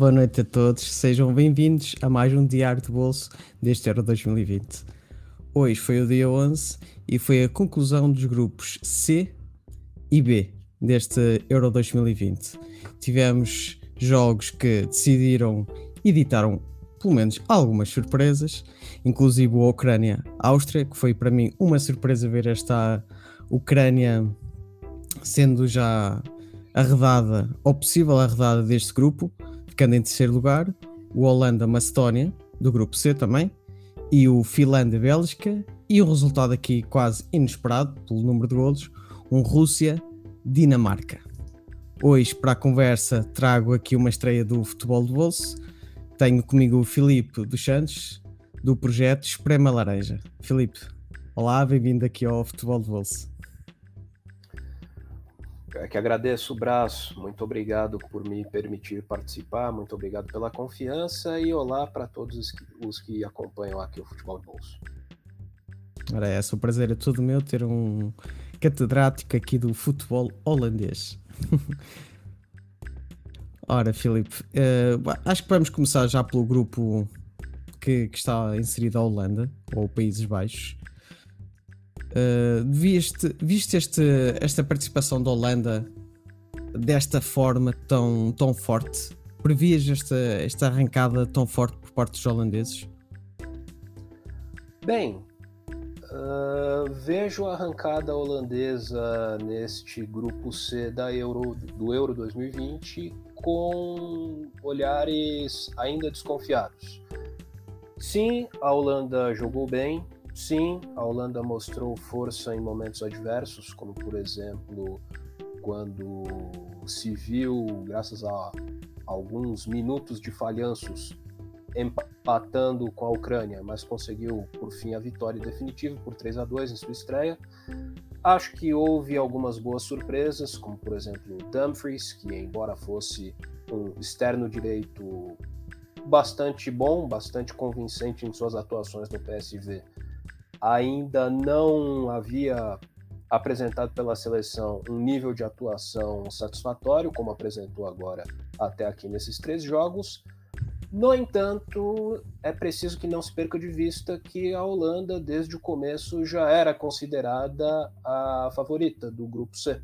Boa noite a todos. Sejam bem-vindos a mais um Diário de Bolso deste Euro 2020. Hoje foi o dia 11 e foi a conclusão dos grupos C e B deste Euro 2020. Tivemos jogos que decidiram e ditaram pelo menos algumas surpresas, inclusive a Ucrânia-Áustria, que foi para mim uma surpresa ver esta Ucrânia sendo já arredada, ou possível arredada deste grupo, ficando em terceiro lugar, o Holanda-Macedónia, do grupo C também, e o Finlândia-Bélgica, e um resultado aqui quase inesperado, pelo número de golos, um Rússia-Dinamarca. Hoje, para a conversa, trago aqui uma estreia do Futebol de Bolso. Tenho comigo o Filipe dos Santos, do projeto Esprema Laranja. Filipe, olá, bem-vindo aqui ao Futebol de Bolso. É que agradeço o braço, muito obrigado por me permitir participar, muito obrigado pela confiança e olá para todos os que, os que acompanham aqui o Futebol de Bolso. Ora, é, o prazer é todo meu ter um catedrático aqui do futebol holandês. Ora, Filipe, uh, acho que vamos começar já pelo grupo que, que está inserido a Holanda, ou Países Baixos. Uh, viste, viste este, esta participação da Holanda desta forma tão, tão forte? Previas esta, esta arrancada tão forte por parte dos holandeses? Bem, Uh, vejo a arrancada holandesa neste grupo C da Euro, do Euro 2020 com olhares ainda desconfiados. Sim, a Holanda jogou bem, sim, a Holanda mostrou força em momentos adversos, como por exemplo quando se viu, graças a alguns minutos de falhanços, empatando com a Ucrânia, mas conseguiu por fim a vitória definitiva por 3 a 2 em sua estreia. Acho que houve algumas boas surpresas, como por exemplo o Dumfries, que embora fosse um externo direito bastante bom, bastante convincente em suas atuações no PSV, ainda não havia apresentado pela seleção um nível de atuação satisfatório, como apresentou agora até aqui nesses três jogos. No entanto, é preciso que não se perca de vista que a Holanda, desde o começo, já era considerada a favorita do grupo C.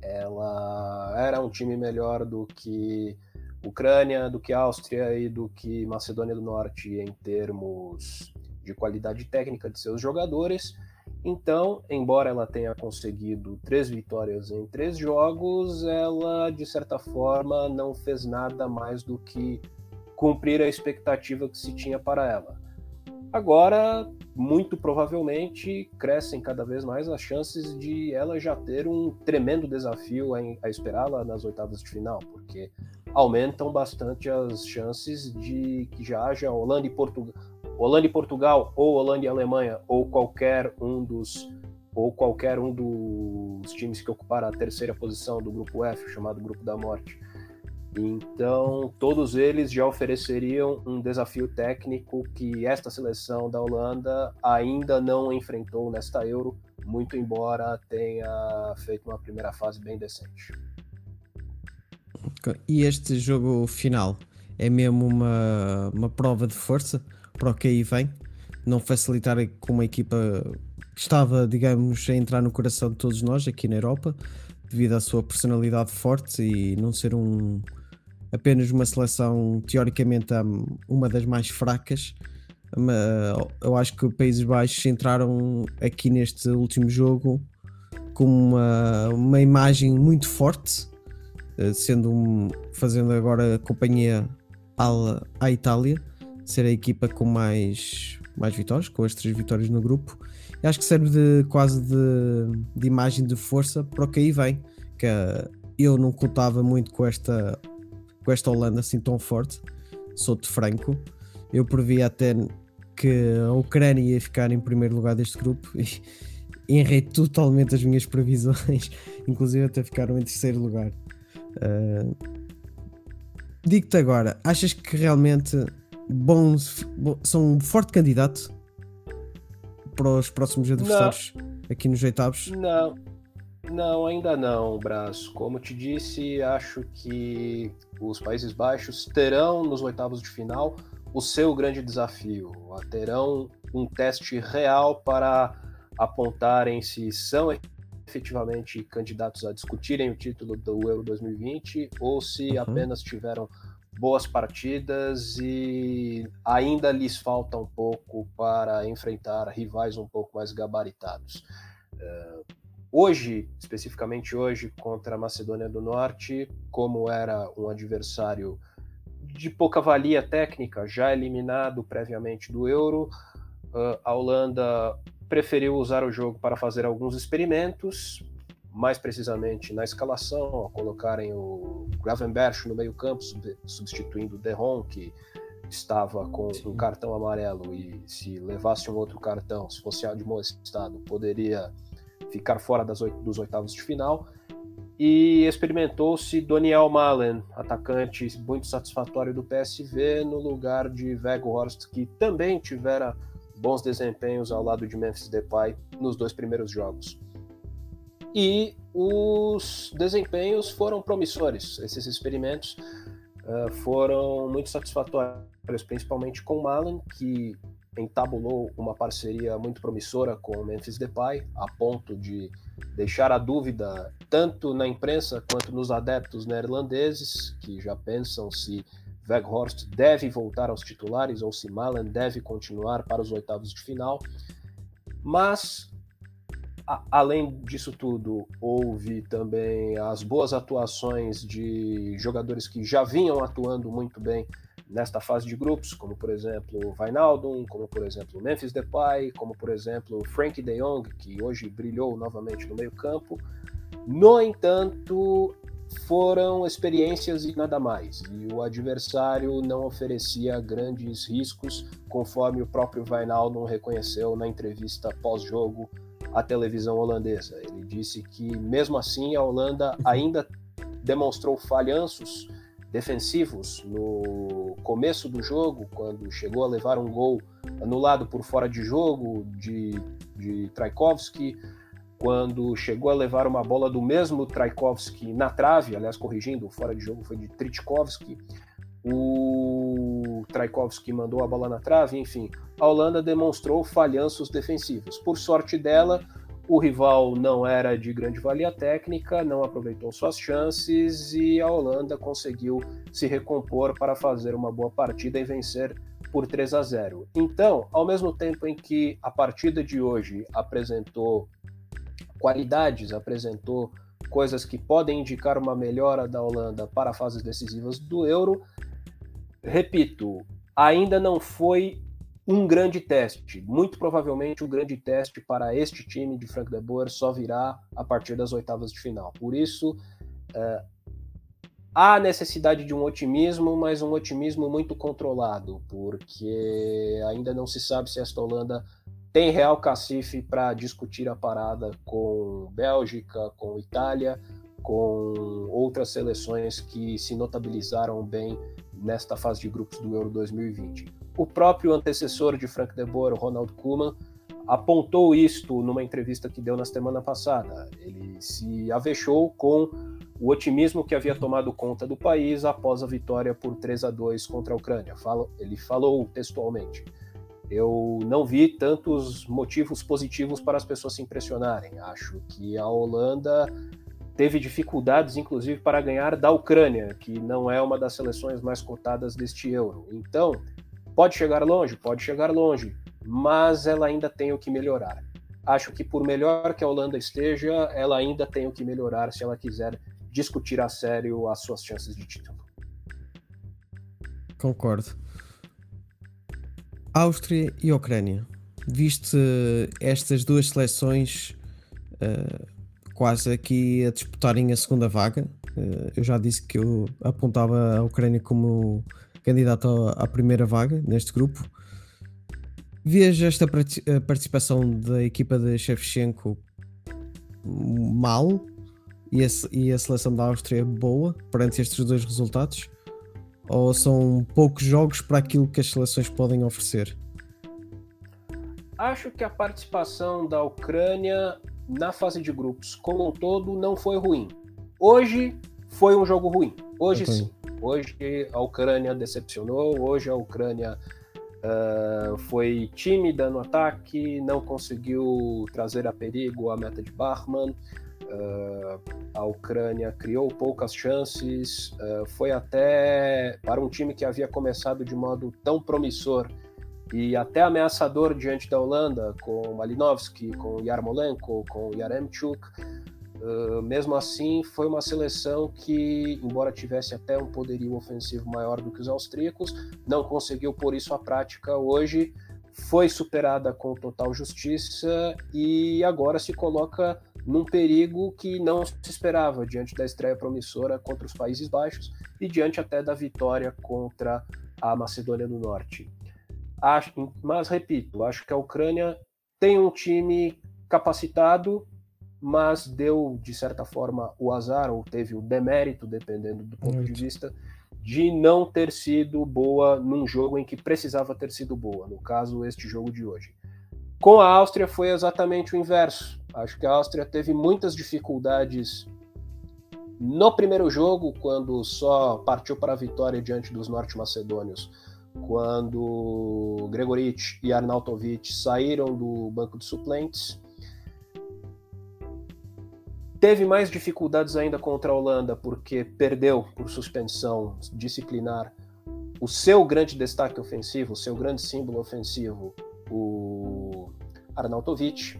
Ela era um time melhor do que Ucrânia, do que Áustria e do que Macedônia do Norte em termos de qualidade técnica de seus jogadores. Então, embora ela tenha conseguido três vitórias em três jogos, ela de certa forma não fez nada mais do que cumprir a expectativa que se tinha para ela. Agora, muito provavelmente, crescem cada vez mais as chances de ela já ter um tremendo desafio a, esperá-la nas oitavas de final, porque aumentam bastante as chances de que já haja Holanda e Portugal, Holanda e Portugal ou Holanda e Alemanha ou qualquer um dos ou qualquer um dos times que ocuparam a terceira posição do grupo F, chamado Grupo da Morte, então, todos eles já ofereceriam um desafio técnico que esta seleção da Holanda ainda não enfrentou nesta Euro, muito embora tenha feito uma primeira fase bem decente. E este jogo final é mesmo uma, uma prova de força para o que aí vem? Não facilitar com uma equipa que estava, digamos, a entrar no coração de todos nós aqui na Europa, devido à sua personalidade forte e não ser um, apenas uma seleção teoricamente uma das mais fracas. Eu acho que os Países Baixos entraram aqui neste último jogo com uma, uma imagem muito forte, eh, sendo um, fazendo agora companhia à, à Itália ser a equipa com mais, mais vitórias, com as três vitórias no grupo. E acho que serve de quase de, de imagem de força para o que aí vem. Que eu não contava muito com esta, com esta Holanda assim tão forte, sou-te franco. Eu previa até que a Ucrânia ia ficar em primeiro lugar deste grupo e errei totalmente as minhas previsões, inclusive até ficaram em terceiro lugar. Uh, Digo-te agora, achas que realmente bons, são um forte candidato para os próximos adversários não. aqui nos oitavos? Não, não, ainda não, Braço. Como te disse, acho que os Países Baixos terão nos oitavos de final o seu grande desafio. Terão um teste real para apontarem se são efetivamente candidatos a discutirem o título do Euro 2020 ou se uhum. apenas tiveram boas partidas e ainda lhes falta um pouco para enfrentar rivais um pouco mais gabaritados. Uh, hoje, especificamente hoje, contra a Macedônia do Norte, como era um adversário de pouca valia técnica, já eliminado previamente do Euro, uh, a Holanda preferiu usar o jogo para fazer alguns experimentos, mais precisamente na escalação, ao colocarem o Gravenberch no meio-campo, substituindo o Derron, que estava com um cartão amarelo e se levasse um outro cartão, se fosse de mau estado, poderia ficar fora das oito, dos oitavos de final. E experimentou-se Daniel Malen, atacante muito satisfatório do PSV, no lugar de Weghorst, que também tivera bons desempenhos ao lado de Memphis Depay nos dois primeiros jogos e os desempenhos foram promissores. Esses experimentos uh, foram muito satisfatórios, principalmente com o Malen, que entabulou uma parceria muito promissora com o Memphis Depay, a ponto de deixar a dúvida tanto na imprensa quanto nos adeptos neerlandeses, que já pensam se Weghorst deve voltar aos titulares ou se Malen deve continuar para os oitavos de final. Mas além disso tudo, houve também as boas atuações de jogadores que já vinham atuando muito bem nesta fase de grupos, como por exemplo o Wijnaldum, como por exemplo Memphis Depay, como por exemplo Frank de Jong, que hoje brilhou novamente no meio-campo. No entanto, foram experiências e nada mais, e o adversário não oferecia grandes riscos, conforme o próprio Wijnaldum reconheceu na entrevista pós-jogo à televisão holandesa. Ele disse que, mesmo assim, a Holanda ainda demonstrou falhanços defensivos no começo do jogo, quando chegou a levar um gol anulado por fora de jogo de, de quando chegou a levar uma bola do mesmo Traikovski na trave, aliás, corrigindo, fora de jogo foi de Tritkovski, o Traikovski mandou a bola na trave, enfim, a Holanda demonstrou falhanços defensivos. Por sorte dela, o rival não era de grande valia técnica, não aproveitou suas chances e a Holanda conseguiu se recompor para fazer uma boa partida e vencer por 3 a 0. Então, ao mesmo tempo em que a partida de hoje apresentou qualidades, apresentou coisas que podem indicar uma melhora da Holanda para fases decisivas do Euro, repito, ainda não foi um grande teste. Muito provavelmente o grande teste para este time de Frank de Boer só virá a partir das oitavas de final. Por isso, é, há necessidade de um otimismo, mas um otimismo muito controlado, porque ainda não se sabe se esta Holanda tem real cacife para discutir a parada com Bélgica, com Itália, com outras seleções que se notabilizaram bem nesta fase de grupos do Euro 2020. O próprio antecessor de Frank de Boer, Ronald Koeman, apontou isto numa entrevista que deu na semana passada. Ele se avexou com o otimismo que havia tomado conta do país após a vitória por 3 a 2 contra a Ucrânia. Ele falou textualmente: Eu não vi tantos motivos positivos para as pessoas se impressionarem. Acho que a Holanda teve dificuldades, inclusive, para ganhar da Ucrânia, que não é uma das seleções mais cotadas deste Euro. Então, pode chegar longe? Pode chegar longe, mas ela ainda tem o que melhorar. Acho que, por melhor que a Holanda esteja, ela ainda tem o que melhorar se ela quiser discutir a sério as suas chances de título. Concordo. Áustria e Ucrânia. Viste estas duas seleções uh, quase aqui a disputarem a segunda vaga. Uh, eu já disse que eu apontava a Ucrânia como candidato à primeira vaga neste grupo. Vejo esta participação da equipa de Shevchenko mal e a seleção da Áustria boa perante estes dois resultados? Ou são poucos jogos para aquilo que as seleções podem oferecer? Acho que a participação da Ucrânia na fase de grupos como um todo não foi ruim. Hoje foi um jogo ruim. Hoje sim. Hoje a Ucrânia decepcionou. Hoje a Ucrânia uh, foi tímida no ataque, não conseguiu trazer a perigo a meta de Bachmann. Uh, a Ucrânia criou poucas chances, uh, foi até para um time que havia começado de modo tão promissor e até ameaçador diante da Holanda, com Malinovski, com Yarmolenko, com Yaremchuk. Uh, mesmo assim, foi uma seleção que, embora tivesse até um poderio ofensivo maior do que os austríacos, não conseguiu por isso a prática hoje. Foi superada com total justiça e agora se coloca num perigo que não se esperava diante da estreia promissora contra os Países Baixos e diante até da vitória contra a Macedônia do Norte. Acho, mas repito, acho que a Ucrânia tem um time capacitado, mas deu de certa forma o azar ou teve o demérito, dependendo do ponto Muito. de vista, de não ter sido boa num jogo em que precisava ter sido boa, no caso este jogo de hoje. Com a Áustria foi exatamente o inverso. Acho que a Áustria teve muitas dificuldades no primeiro jogo, quando só partiu para a vitória diante dos norte-macedônios, quando Gregoric e Arnautovic saíram do banco de suplentes. Teve mais dificuldades ainda contra a Holanda, porque perdeu por suspensão disciplinar o seu grande destaque ofensivo, o seu grande símbolo ofensivo, o Arnautovic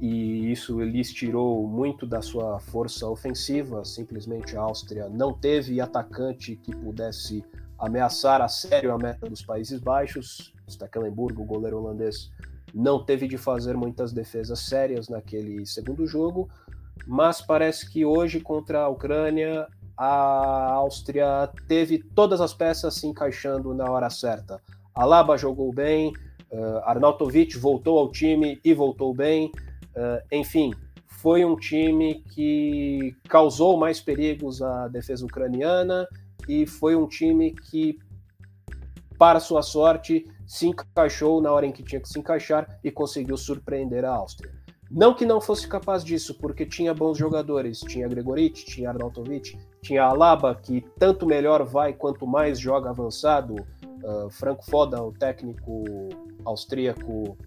e isso lhes tirou muito da sua força ofensiva. Simplesmente a Áustria não teve atacante que pudesse ameaçar a sério a meta dos Países Baixos. Stekelenburg, o goleiro holandês, não teve de fazer muitas defesas sérias naquele segundo jogo, mas parece que hoje contra a Ucrânia a Áustria teve todas as peças se encaixando na hora certa. Alaba jogou bem, uh, Arnautovic voltou ao time e voltou bem. Uh, enfim, foi um time que causou mais perigos à defesa ucraniana e foi um time que, para sua sorte, se encaixou na hora em que tinha que se encaixar e conseguiu surpreender a Áustria. Não que não fosse capaz disso, porque tinha bons jogadores, tinha Gregoric, tinha Arnautovic, tinha Alaba, que tanto melhor vai quanto mais joga avançado. Uh, Franco Foda, o técnico austríaco,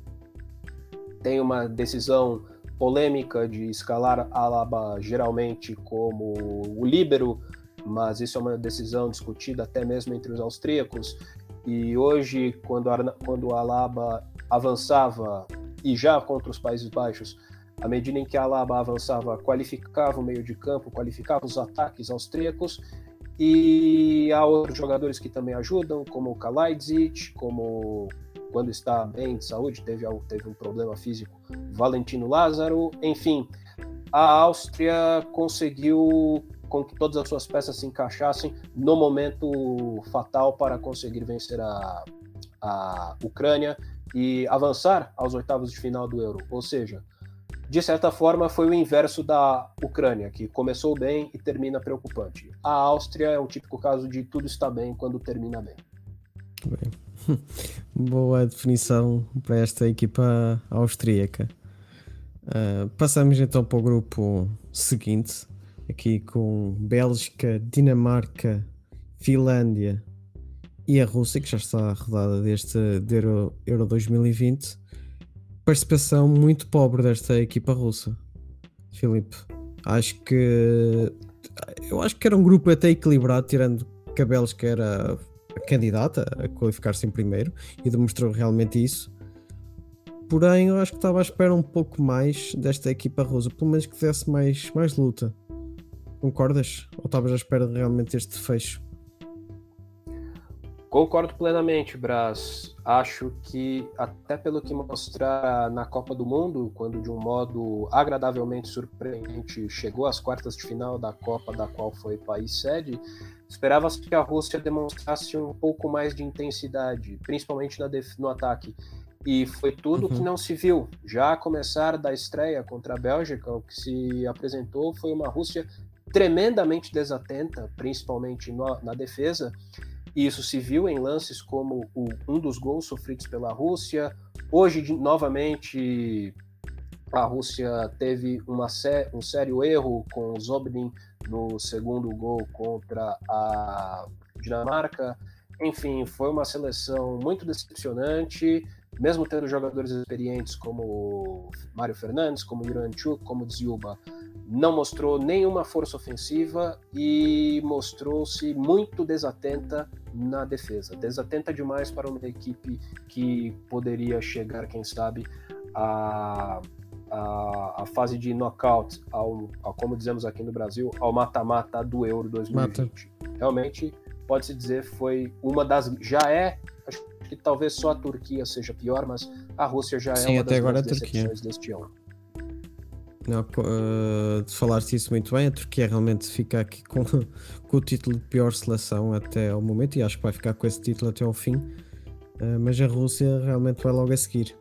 tem uma decisão polêmica de escalar Alaba geralmente como o líbero, mas isso é uma decisão discutida até mesmo entre os austríacos. E hoje, quando, quando Alaba avançava, e já contra os Países Baixos, à medida em que a Alaba avançava, qualificava o meio de campo, qualificava os ataques austríacos, e há outros jogadores que também ajudam, como o Kalajdzic, como quando está bem de saúde, teve, teve um problema físico, Valentino Lázaro, enfim, a Áustria conseguiu com que todas as suas peças se encaixassem no momento fatal para conseguir vencer a, a Ucrânia e avançar aos oitavos de final do Euro. Ou seja, de certa forma, foi o inverso da Ucrânia, que começou bem e termina preocupante. A Áustria é um típico caso de tudo está bem quando termina bem. bem. Boa definição para esta equipa austríaca. Uh, passamos então para o grupo seguinte, aqui com Bélgica, Dinamarca, Finlândia e a Rússia, que já está rodada deste de Euro, Euro 2020. Participação muito pobre desta equipa russa, Filipe. Acho que eu acho que era um grupo até equilibrado, tirando que a Bélgica era candidata a qualificar-se em primeiro e demonstrou realmente isso. Porém, eu acho que estava à espera um pouco mais desta equipa russa, pelo menos que desse mais, mais luta. Concordas? Ou estavas à espera de realmente este fecho? Concordo plenamente, Brás. Acho que, até pelo que mostrar na Copa do Mundo, quando de um modo agradavelmente surpreendente chegou às quartas de final da Copa, da qual foi país sede, esperava-se que a Rússia demonstrasse um pouco mais de intensidade, principalmente no ataque. E foi tudo uhum. que não se viu. Já a começar da estreia contra a Bélgica, o que se apresentou foi uma Rússia tremendamente desatenta, principalmente no, na defesa, e isso se viu em lances como o, um dos gols sofridos pela Rússia. Hoje, de, novamente, a Rússia teve uma, um sério erro com o Zobnin no segundo gol contra a Dinamarca. Enfim, foi uma seleção muito decepcionante, mesmo tendo jogadores experientes como Mário Fernandes, como Iranchuk, como Dziuba não mostrou nenhuma força ofensiva e mostrou-se muito desatenta na defesa. Desatenta demais para uma equipe que poderia chegar, quem sabe, a, a, a fase de knockout, ao, ao, como dizemos aqui no Brasil, ao mata-mata do Euro 2020. Mata. Realmente, pode-se dizer, foi uma das. Já é. Que talvez só a Turquia seja pior, mas a Rússia já é Sim, uma até das agora decepções deste ano. Não, uh, de falar-se isso muito bem, a Turquia realmente fica aqui com, com o título de pior seleção até ao momento e acho que vai ficar com esse título até ao fim. Uh, mas a Rússia realmente vai logo a seguir.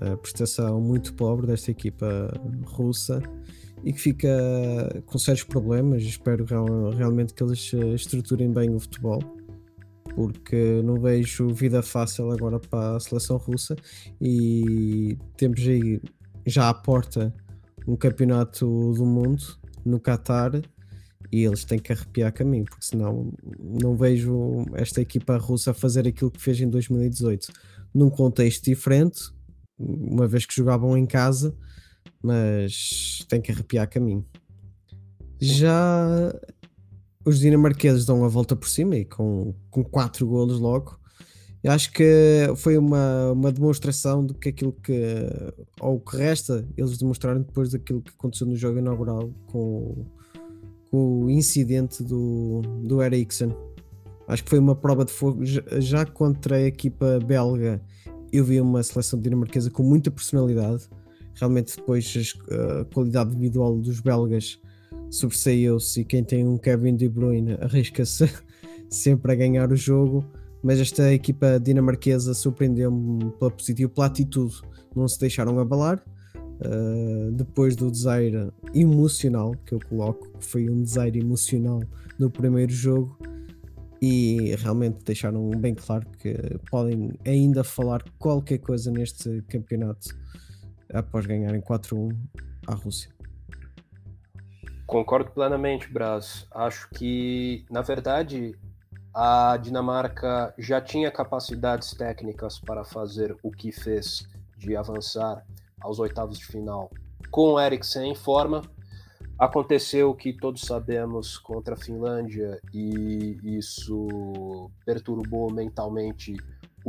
A prestação muito pobre desta equipa russa e que fica com sérios problemas. Espero real, realmente que eles eh, estruturem bem o futebol, porque não vejo vida fácil agora para a seleção russa. E temos aí já à porta um campeonato do mundo no Qatar e eles têm que arrepiar caminho, porque senão não vejo esta equipa russa fazer aquilo que fez em 2018 num contexto diferente, uma vez que jogavam em casa, mas tem que arrepiar caminho. Já os dinamarqueses dão a volta por cima e com, com quatro golos logo eu acho que foi uma, uma demonstração do que aquilo que, ou que resta, eles demonstraram depois daquilo que aconteceu no jogo inaugural com, com o incidente do, do Eriksen. Acho que foi uma prova de fogo. Já contra a equipa belga, eu vi uma seleção dinamarquesa com muita personalidade. Realmente, depois, a qualidade individual dos belgas sobressaiu-se. E quem tem um Kevin De Bruyne arrisca-se sempre a ganhar o jogo mas esta equipa dinamarquesa surpreendeu-me pela positiva, pela atitude, não se deixaram abalar. Uh, depois do desaire emocional que eu coloco, que foi um desaire emocional no primeiro jogo, e realmente deixaram bem claro que podem ainda falar qualquer coisa neste campeonato após ganharem 4-1 à Rússia. Concordo plenamente, Braz. Acho que, na verdade, a Dinamarca já tinha capacidades técnicas para fazer o que fez de avançar aos oitavos de final com o Eriksen em forma. Aconteceu o que todos sabemos contra a Finlândia e isso perturbou mentalmente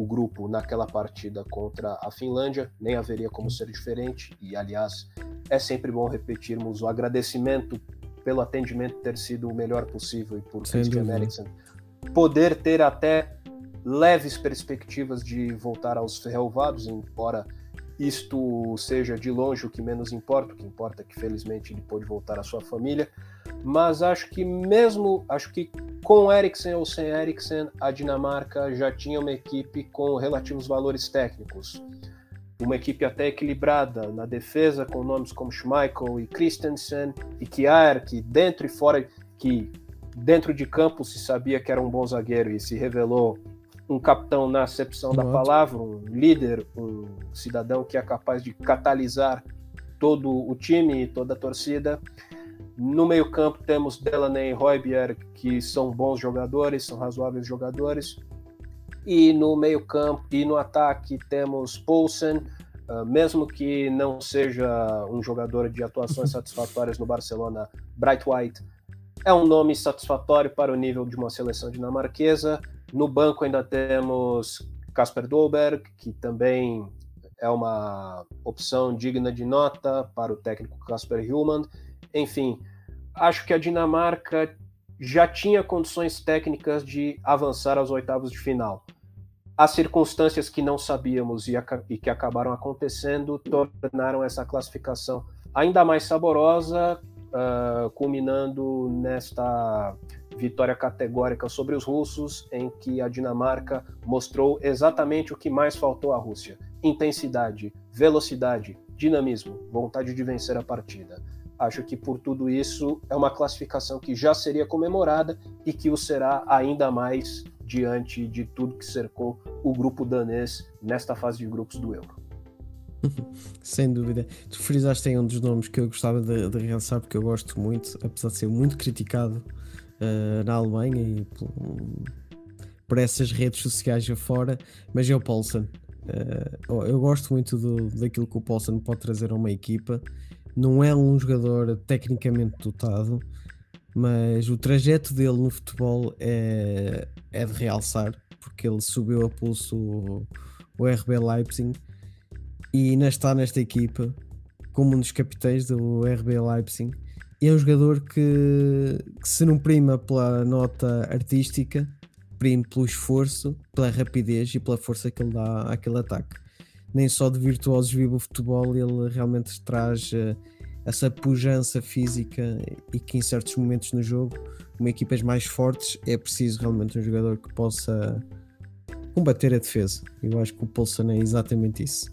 o grupo naquela partida contra a Finlândia, nem haveria como ser diferente. E aliás, é sempre bom repetirmos o agradecimento pelo atendimento ter sido o melhor possível e por Christian Eriksen poder ter até leves perspectivas de voltar aos relvados, embora isto seja de longe o que menos importa, o que importa é que felizmente ele pôde voltar à sua família, mas acho que mesmo, acho que com Eriksen ou sem Eriksen, a Dinamarca já tinha uma equipe com relativos valores técnicos. Uma equipe até equilibrada na defesa, com nomes como Schmeichel e Christensen e Kjaer, que dentro e fora, que dentro de campo se sabia que era um bom zagueiro e se revelou um capitão na acepção da palavra, um líder, um cidadão que é capaz de catalisar todo o time e toda a torcida. No meio-campo temos Delaney e Roybier, que são bons jogadores, são razoáveis jogadores. E no meio-campo e no ataque temos Poulsen, uh, mesmo que não seja um jogador de atuações satisfatórias no Barcelona, Bright White é um nome satisfatório para o nível de uma seleção dinamarquesa. No banco ainda temos Kasper Dolberg, que também é uma opção digna de nota para o técnico Kasper Hillman. Enfim, acho que a Dinamarca já tinha condições técnicas de avançar aos oitavos de final. As circunstâncias que não sabíamos e, e que acabaram acontecendo tornaram essa classificação ainda mais saborosa, uh, culminando nesta vitória categórica sobre os russos, em que a Dinamarca mostrou exatamente o que mais faltou à Rússia: intensidade, velocidade, dinamismo, vontade de vencer a partida. Acho que por tudo isso é uma classificação que já seria comemorada e que o será ainda mais diante de tudo que cercou o grupo danês nesta fase de grupos do Euro. Sem dúvida. Tu frisaste em um dos nomes que eu gostava de, de realçar porque eu gosto muito, apesar de ser muito criticado uh, na Alemanha e por, por, essas redes sociais afora, mas é o Paulsen. Uh, eu gosto muito do, daquilo que o Paulsen pode trazer a uma equipa não é um jogador tecnicamente dotado, mas o trajeto dele no futebol é, é de realçar, porque ele subiu a pulso o, o RB Leipzig e ainda está nesta equipa como um dos capitães do RB Leipzig. E é um jogador que, que se não prima pela nota artística, prima pelo esforço, pela rapidez e pela força que ele dá àquele ataque nem só de virtuosos vive o futebol, ele realmente traz uh, essa pujança física e que em certos momentos no jogo, com equipas mais fortes, é preciso realmente um jogador que possa combater a defesa. Eu acho que o Poulsen é exatamente isso.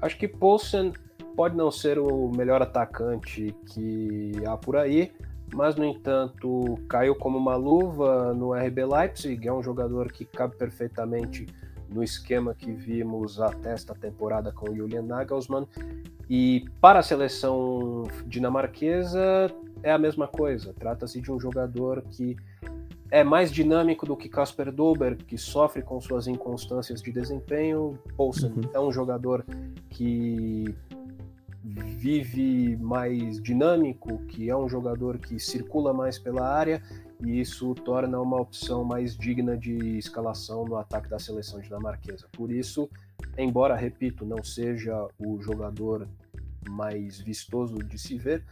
Acho que Poulsen pode não ser o melhor atacante que há por aí, mas no entanto caiu como uma luva no RB Leipzig, é um jogador que cabe perfeitamente no esquema que vimos até esta temporada com Julian Nagelsmann. E para a seleção dinamarquesa é a mesma coisa. Trata-se de um jogador que é mais dinâmico do que Casper Dolberg, que sofre com suas inconstâncias de desempenho. Poulsen uhum. é um jogador que vive mais dinâmico, que é um jogador que circula mais pela área e isso torna uma opção mais digna de escalação no ataque da seleção dinamarquesa. Por isso, embora, repito, não seja o jogador mais vistoso de se ver,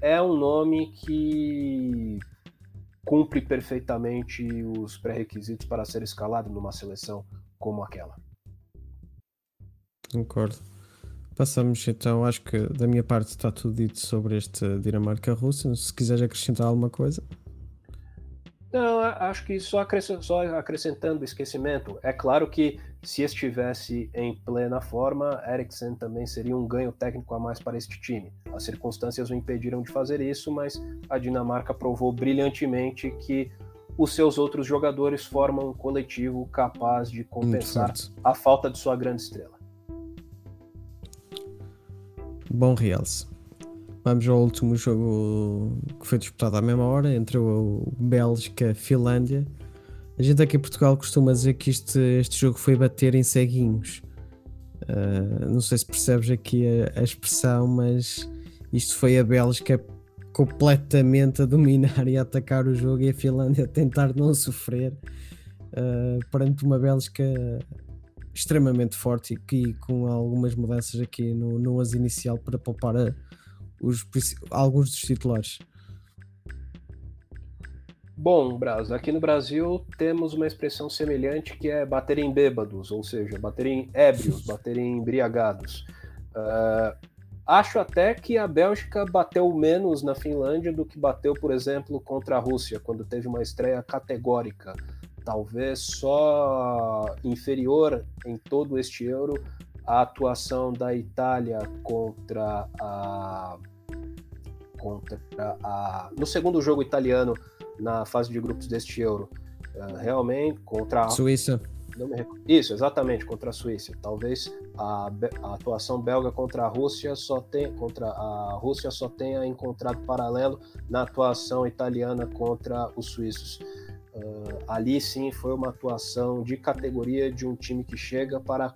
é um nome que cumpre perfeitamente os pré-requisitos para ser escalado numa seleção como aquela. Concordo. Passamos então, acho que da minha parte está tudo dito sobre este Dinamarca-Rússia. Se quiseres acrescentar alguma coisa. Não, acho que só, acrescent, só acrescentando esquecimento, é claro que se estivesse em plena forma, Eriksen também seria um ganho técnico a mais para este time. As circunstâncias o impediram de fazer isso, mas a Dinamarca provou brilhantemente que os seus outros jogadores formam um coletivo capaz de compensar a falta de sua grande estrela. Bom realce. Vamos ao último jogo que foi disputado à mesma hora entre o Bélgica e Finlândia. A gente aqui em Portugal costuma dizer que este, este jogo foi bater em ceguinhos. Uh, não sei se percebes aqui a, a, expressão, mas isto foi a Bélgica completamente a dominar e a atacar o jogo e a Finlândia a tentar não sofrer uh, perante uma Bélgica extremamente forte e que com algumas mudanças aqui no, no as inicial para poupar a, os, alguns dos titulares? Bom, Braz, aqui no Brasil temos uma expressão semelhante que é bater em bêbados, ou seja, bater em ébrios, bater em embriagados. Uh, acho até que a Bélgica bateu menos na Finlândia do que bateu, por exemplo, contra a Rússia, quando teve uma estreia categórica. Talvez só inferior em todo este euro a atuação da Itália contra a contra a no segundo jogo italiano na fase de grupos deste Euro, uh, realmente contra a Suíça. Isso, exatamente, contra a Suíça. Talvez a, a, atuação belga contra a Rússia só tem contra a Rússia só tenha encontrado paralelo na atuação italiana contra os suíços. Uh, ali sim foi uma atuação de categoria de um time que chega para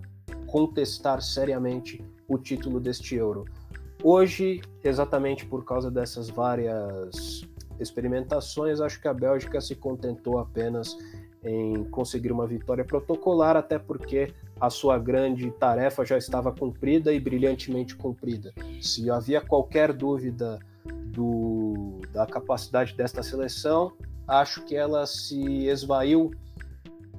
contestar seriamente o título deste Euro. Hoje, exatamente por causa dessas várias experimentações, acho que a Bélgica se contentou apenas em conseguir uma vitória protocolar, até porque a sua grande tarefa já estava cumprida e brilhantemente cumprida. Se havia qualquer dúvida do da capacidade desta seleção, acho que ela se esvaiu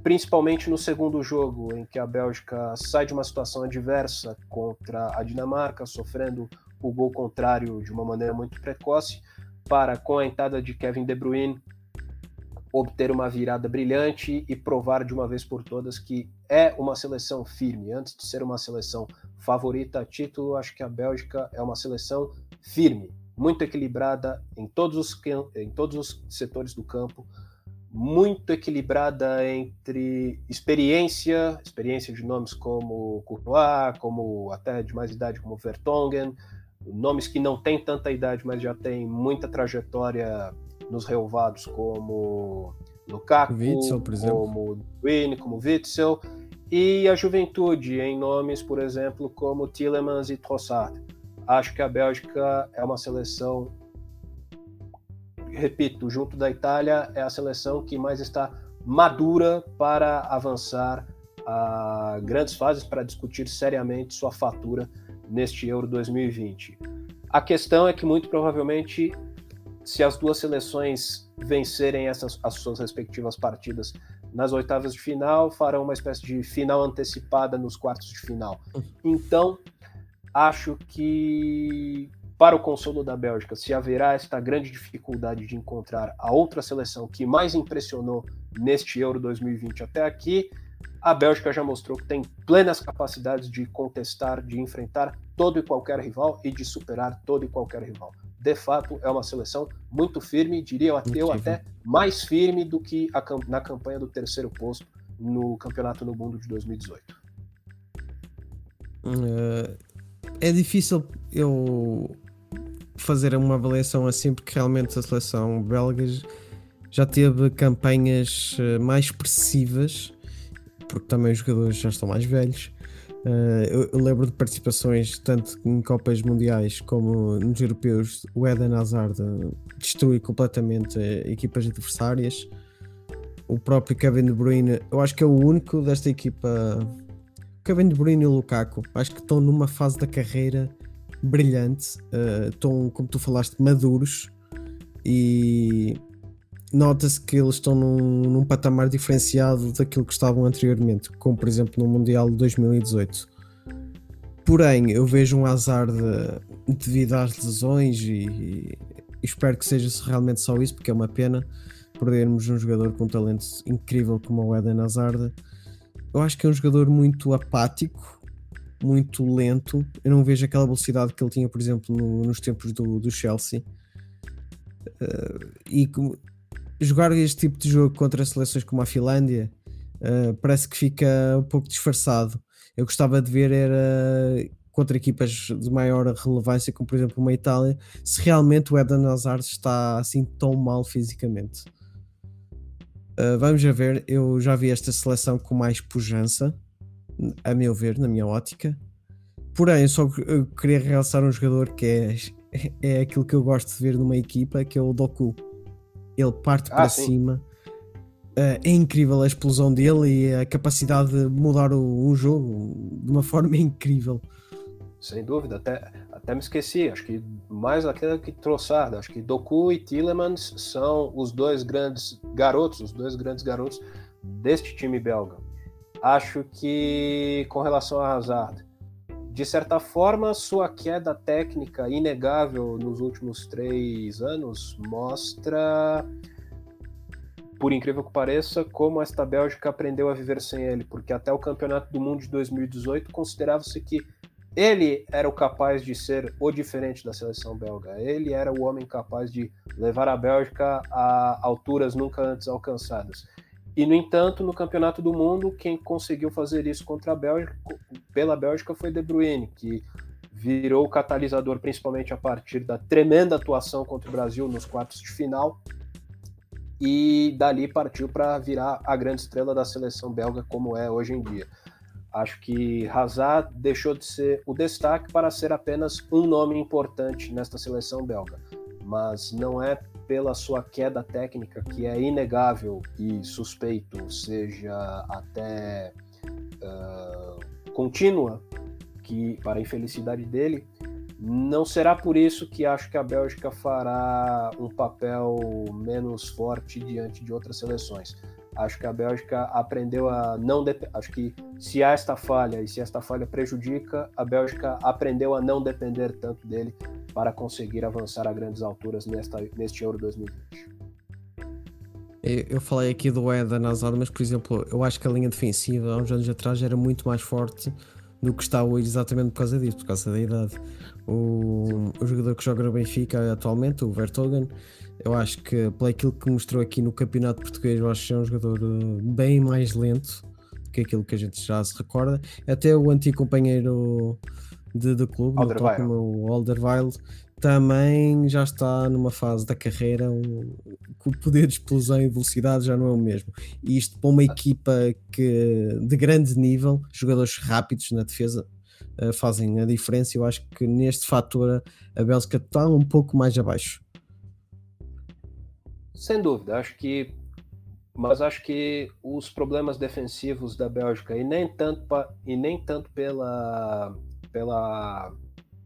principalmente no segundo jogo, em que a Bélgica sai de uma situação adversa contra a Dinamarca, sofrendo o gol contrário de uma maneira muito precoce, para, com a entrada de Kevin De Bruyne, obter uma virada brilhante e provar de uma vez por todas que é uma seleção firme. Antes de ser uma seleção favorita a título, acho que a Bélgica é uma seleção firme, muito equilibrada em todos os, em todos os setores do campo, muito equilibrada entre experiência, experiência de nomes como Courtois, como até de mais idade como Vertonghen, nomes que não têm tanta idade, mas já têm muita trajetória nos relevados, como Lukaku, Witzel, como Wayne, como Witzel, e a juventude em nomes, por exemplo, como Tillemans e Trossard. Acho que a Bélgica é uma seleção repito, junto da Itália, é a seleção que mais está madura para avançar a grandes fases para discutir seriamente sua fatura neste Euro 2020. A questão é que muito provavelmente, se as duas seleções vencerem essas as suas respectivas partidas nas oitavas de final, farão uma espécie de final antecipada nos quartos de final. Uhum. Então, acho que para o consolo da Bélgica, se haverá esta grande dificuldade de encontrar a outra seleção que mais impressionou neste Euro 2020 até aqui, a Bélgica já mostrou que tem plenas capacidades de contestar, de enfrentar todo e qualquer rival e de superar todo e qualquer rival. De fato, é uma seleção muito firme, diria eu até mais firme do que a, na campanha do terceiro posto no Campeonato no Mundo de 2018. Uh, é difícil eu fazer uma avaliação assim, porque realmente a seleção belga já teve campanhas eh, mais expressivas, porque também os jogadores já estão mais velhos. Uh, eu, lembro de participações tanto em Copas Mundiais como nos Europeus. O Eden Hazard destrui completamente equipas adversárias. O próprio Kevin De Bruyne, eu acho que é o único desta equipa. Kevin De Bruyne e o Lukaku, acho que estão numa fase da carreira brilhante, uh, estão, como tu falaste, maduros e nota-se que eles estão num, num, patamar diferenciado daquilo que estavam anteriormente, como por exemplo no Mundial de 2018. Porém, eu vejo um azar de, devido às lesões e, e, espero que seja realmente só isso, porque é uma pena perdermos um jogador com um talento incrível como o Eden Hazard. Eu acho que é um jogador muito apático, muito lento. Eu não vejo aquela velocidade que ele tinha, por exemplo, no, nos tempos do, do Chelsea. Uh, e como, jogar este tipo de jogo contra seleções como a Finlândia uh, parece que fica um pouco disfarçado. Eu gostava de ver era contra equipas de maior relevância, como por exemplo uma Itália, se realmente o Eden Hazard está assim tão mal fisicamente. Uh, vamos ver, eu já vi esta seleção com mais pujança a meu ver, na minha ótica. Porém, só queria realçar um jogador que é, é aquilo que eu gosto de ver numa equipa, que é o Doku. Ele parte ah, para sim. cima. Uh, é incrível a explosão dele e a capacidade de mudar o, o jogo de uma forma incrível. Sem dúvida, até, até me esqueci, acho que mais aquela que Trossard, acho que Doku e Tillemans são os dois grandes garotos, os dois grandes garotos deste time belga. Acho que com relação a Hazard, de certa forma, sua queda técnica inegável nos últimos três anos mostra, por incrível que pareça, como esta Bélgica aprendeu a viver sem ele, porque até o Campeonato do Mundo de 2018 considerava-se que ele era o capaz de ser o diferente da seleção belga. Ele era o homem capaz de levar a Bélgica a alturas nunca antes alcançadas. E, no entanto, no Campeonato do Mundo, quem conseguiu fazer isso contra a Bélgica, pela Bélgica foi De Bruyne, que virou o catalisador principalmente a partir da tremenda atuação contra o Brasil nos quartos de final e dali partiu para virar a grande estrela da seleção belga como é hoje em dia. Acho que Hazard deixou de ser o destaque para ser apenas um nome importante nesta seleção belga, mas não é pela sua queda técnica, que é inegável e suspeito seja até uh, contínua, que para a infelicidade dele, Não será por isso que acho que a Bélgica fará um papel menos forte diante de outras seleções. Acho que a Bélgica aprendeu a não. Acho que se há esta falha e se esta falha prejudica, a Bélgica aprendeu a não depender tanto dele para conseguir avançar a grandes alturas nesta, neste Euro 2020. Eu falei aqui do Eden Hazard, mas por exemplo, eu acho que a linha defensiva há uns anos atrás era muito mais forte do que está hoje, exatamente por causa disso, por causa da idade. O, o jogador que joga no Benfica atualmente, o Vertogen, eu acho que, pelo aquilo que mostrou aqui no Campeonato Português, eu acho que é um jogador eh, bem mais lento do que aquilo que a gente já se recorda. Até o antigo companheiro de, de clube, Tottenham, o Alderweireld, também já está numa fase da carreira um, que o poder de explosão e velocidade já não é o mesmo. E isto para uma equipa que, de grande nível, jogadores rápidos na defesa, uh, fazem a diferença. Eu acho que neste fator a Bélgica está um pouco mais abaixo. Sem dúvida, acho que mas acho que os problemas defensivos da Bélgica e nem tanto e nem tanto pela pela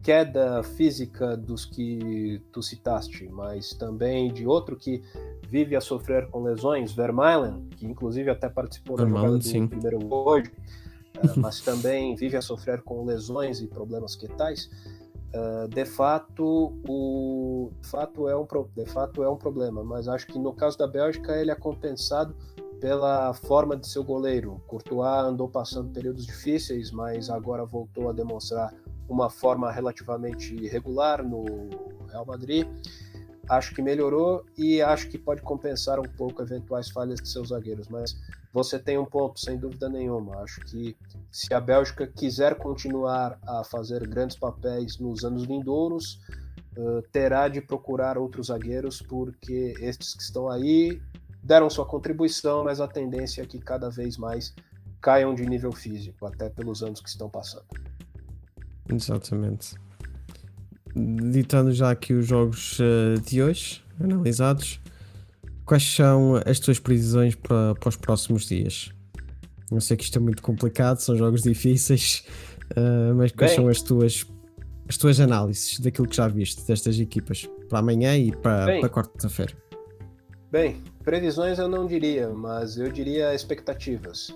queda física dos que tu citaste, mas também de outro que vive a sofrer com lesões, Vermaelen, que inclusive até participou da jogada do sim. primeiro hoje, uh, mas também vive a sofrer com lesões e problemas que tais. Uh, de fato, o de fato é um de fato é um problema, mas acho que no caso da Bélgica ele é compensado pela forma de seu goleiro. Courtois andou passando períodos difíceis, mas agora voltou a demonstrar uma forma relativamente regular no Real Madrid. Acho que melhorou e acho que pode compensar um pouco eventuais falhas de seus zagueiros, mas você tem um ponto, sem dúvida nenhuma. Acho que se a Bélgica quiser continuar a fazer grandes papéis nos anos vindouros, uh, terá de procurar outros zagueiros, porque estes que estão aí deram sua contribuição, mas a tendência é que cada vez mais caiam de nível físico, até pelos anos que estão passando. Exatamente. Ditando já aqui os jogos uh, de hoje, analisados, quais são as tuas previsões para, para os próximos dias? Eu sei que isto é muito complicado, são jogos difíceis, uh, mas quais Bem, são as tuas, as tuas análises daquilo que já viste destas equipas para amanhã e para, Bem, para quarta-feira? Bem, previsões eu não diria, mas eu diria expectativas.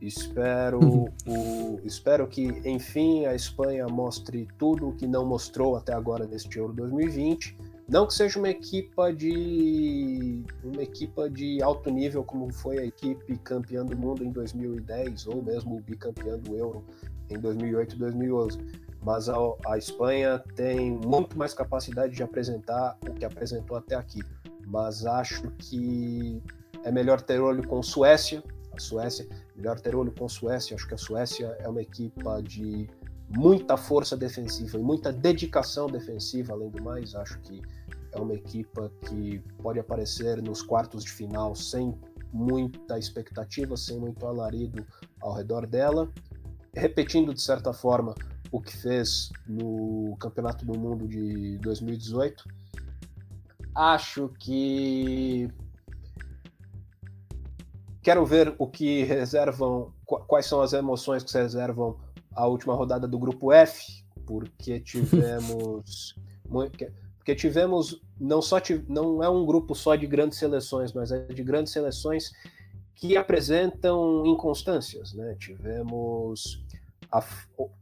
Espero, o, espero que, enfim, a Espanha mostre tudo o que não mostrou até agora neste Euro 2020. Não que seja uma equipa de uma equipa de alto nível como foi a equipe campeã do mundo em 2010 ou mesmo o bicampeão do Euro em 2008 e 2011, mas a, a Espanha tem muito mais capacidade de apresentar o que apresentou até aqui. Mas acho que é melhor ter olho com Suécia, a Suécia, melhor ter olho com a Suécia. Acho que a Suécia é uma equipa de muita força defensiva e muita dedicação defensiva, além do mais. Acho que é uma equipa que pode aparecer nos quartos de final sem muita expectativa, sem muito alarido ao redor dela, repetindo de certa forma o que fez no Campeonato do Mundo de 2018. Acho que Quero ver o que reservam, quais são as emoções que se reservam a última rodada do grupo F, porque tivemos porque tivemos não só não é um grupo só de grandes seleções, mas é de grandes seleções que apresentam inconstâncias, né? Tivemos a,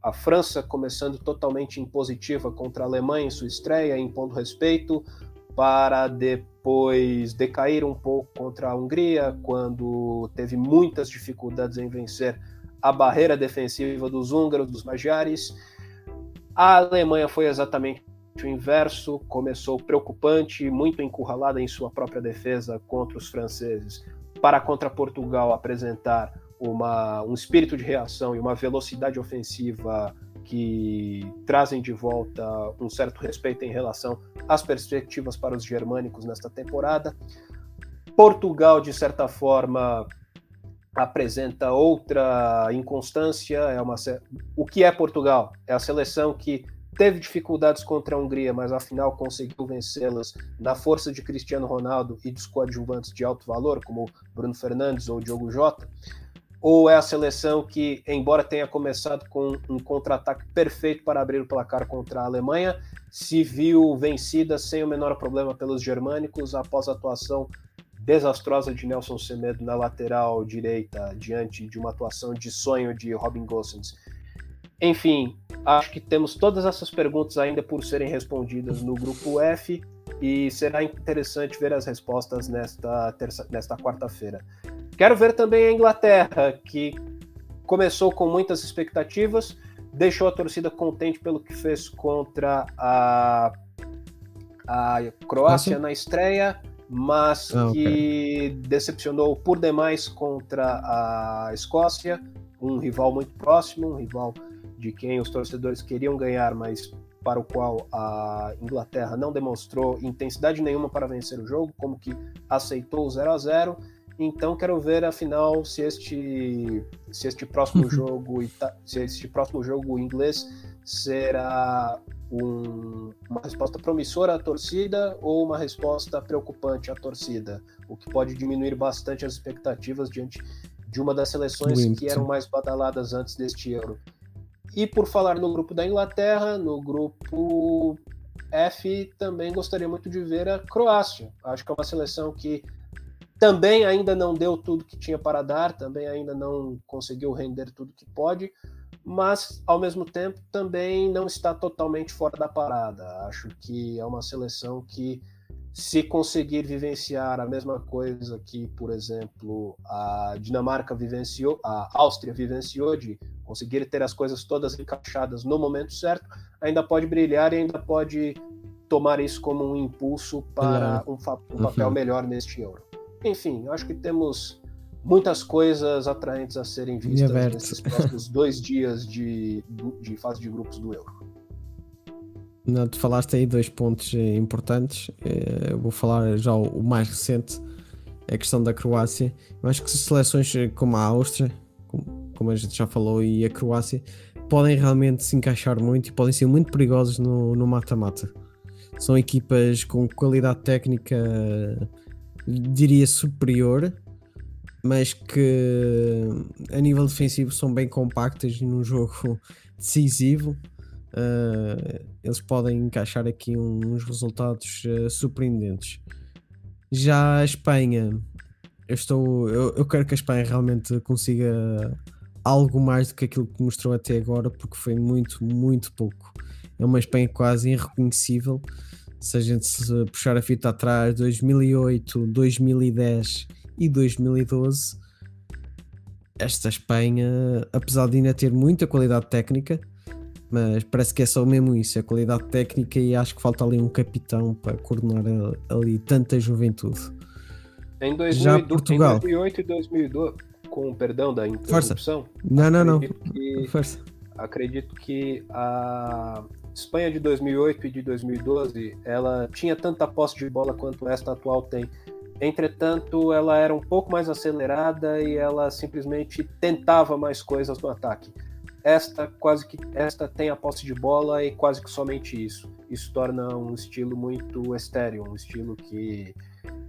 a França começando totalmente impositiva contra a Alemanha em sua estreia, impondo respeito, para depois decair um pouco contra a Hungria, quando teve muitas dificuldades em vencer a barreira defensiva dos húngaros, dos magiares. A Alemanha foi exatamente o inverso, começou preocupante, muito encurralada em sua própria defesa contra os franceses, para contra Portugal apresentar uma, um espírito de reação e uma velocidade ofensiva que trazem de volta um certo respeito em relação às perspectivas para os germânicos nesta temporada. Portugal, de certa forma, apresenta outra inconstância. É uma, o que é Portugal? É a seleção que teve dificuldades contra a Hungria, mas afinal conseguiu vencê-las na força de Cristiano Ronaldo e dos coadjuvantes de alto valor, como Bruno Fernandes ou Diogo Jota. Ou é a seleção que, embora tenha começado com um contra-ataque perfeito para abrir o placar contra a Alemanha, se viu vencida sem o menor problema pelos germânicos após a atuação desastrosa de Nelson Semedo na lateral direita, diante de uma atuação de sonho de Robin Gosens. Enfim, acho que temos todas essas perguntas ainda por serem respondidas no grupo F e será interessante ver as respostas nesta, terça, nesta quarta-feira. Quero ver também a Inglaterra, que começou com muitas expectativas, deixou a torcida contente pelo que fez contra a, a Croácia na estreia, mas ah, que okay. decepcionou por demais contra a Escócia, um rival muito próximo, um rival de quem os torcedores queriam ganhar, mas para o qual a Inglaterra não demonstrou intensidade nenhuma para vencer o jogo, como que aceitou o 0 a 0 Então quero ver afinal se este se este próximo jogo se este próximo jogo inglês será um, uma resposta promissora à torcida ou uma resposta preocupante à torcida, o que pode diminuir bastante as expectativas diante de uma das seleções que eram mais badaladas antes deste Euro. E por falar no grupo da Inglaterra, no grupo F, também gostaria muito de ver a Croácia. Acho que é uma seleção que também ainda não deu tudo que tinha para dar, também ainda não conseguiu render tudo que pode, mas ao mesmo tempo também não está totalmente fora da parada. Acho que é uma seleção que se conseguir vivenciar a mesma coisa que, por exemplo, a Dinamarca vivenciou, a Áustria vivenciou de conseguir ter as coisas todas encaixadas no momento certo, ainda pode brilhar e ainda pode tomar isso como um impulso para um, um papel uhum. melhor neste Euro. Enfim, acho que temos muitas coisas atraentes a serem vistas nesses próximos dois dias de, de fase de grupos do Euro. Não, tu falaste aí dois pontos eh, importantes. Eh, eu vou falar já o mais recente, a questão da Croácia. Eu acho que seleções eh, como a Áustria, como a gente já falou, e a Croácia, podem realmente se encaixar muito e podem ser muito perigosos no mata-mata. São equipas com qualidade técnica, diria, superior, mas que a nível defensivo são bem compactas num jogo decisivo uh, eles podem encaixar aqui uns resultados uh, surpreendentes. Já a Espanha, eu, estou, eu, eu quero que a Espanha realmente consiga algo mais do que aquilo que mostrou até agora, porque foi muito, muito pouco. É uma Espanha quase irreconhecível. Se a gente se puxar a fita atrás, 2008, 2010 e 2012, esta Espanha, apesar de ainda ter muita qualidade técnica, mas parece que é só mesmo isso, a qualidade técnica e acho que falta ali um capitão para coordenar ali tanta juventude. Em, 2000, Já Portugal. em 2008 e 2012, com perdão da interrupção, Força. não, não, não. Que, Força. acredito que a Espanha de 2008 e de 2012, ela tinha tanta posse de bola quanto esta atual tem. Entretanto, ela era um pouco mais acelerada e ela simplesmente tentava mais coisas no ataque esta quase que esta tem a posse de bola e quase que somente isso. Isso torna um estilo muito estéreo, um estilo que,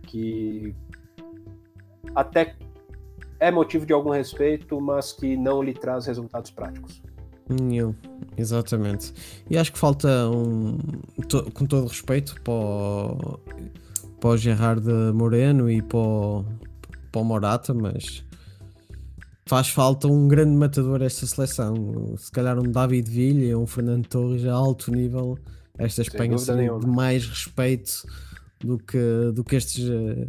que até é motivo de algum respeito, mas que não lhe traz resultados práticos. Nenhum, exatamente. E acho que falta um, to, com todo respeito para o, para o Gerard Moreno e para o, para o Morata, mas faz falta um grande matador a esta seleção. Se calhar um David Villa, um Fernando Torres a alto nível. Esta Espanha seria de mais respeito do que, do que estes, uh,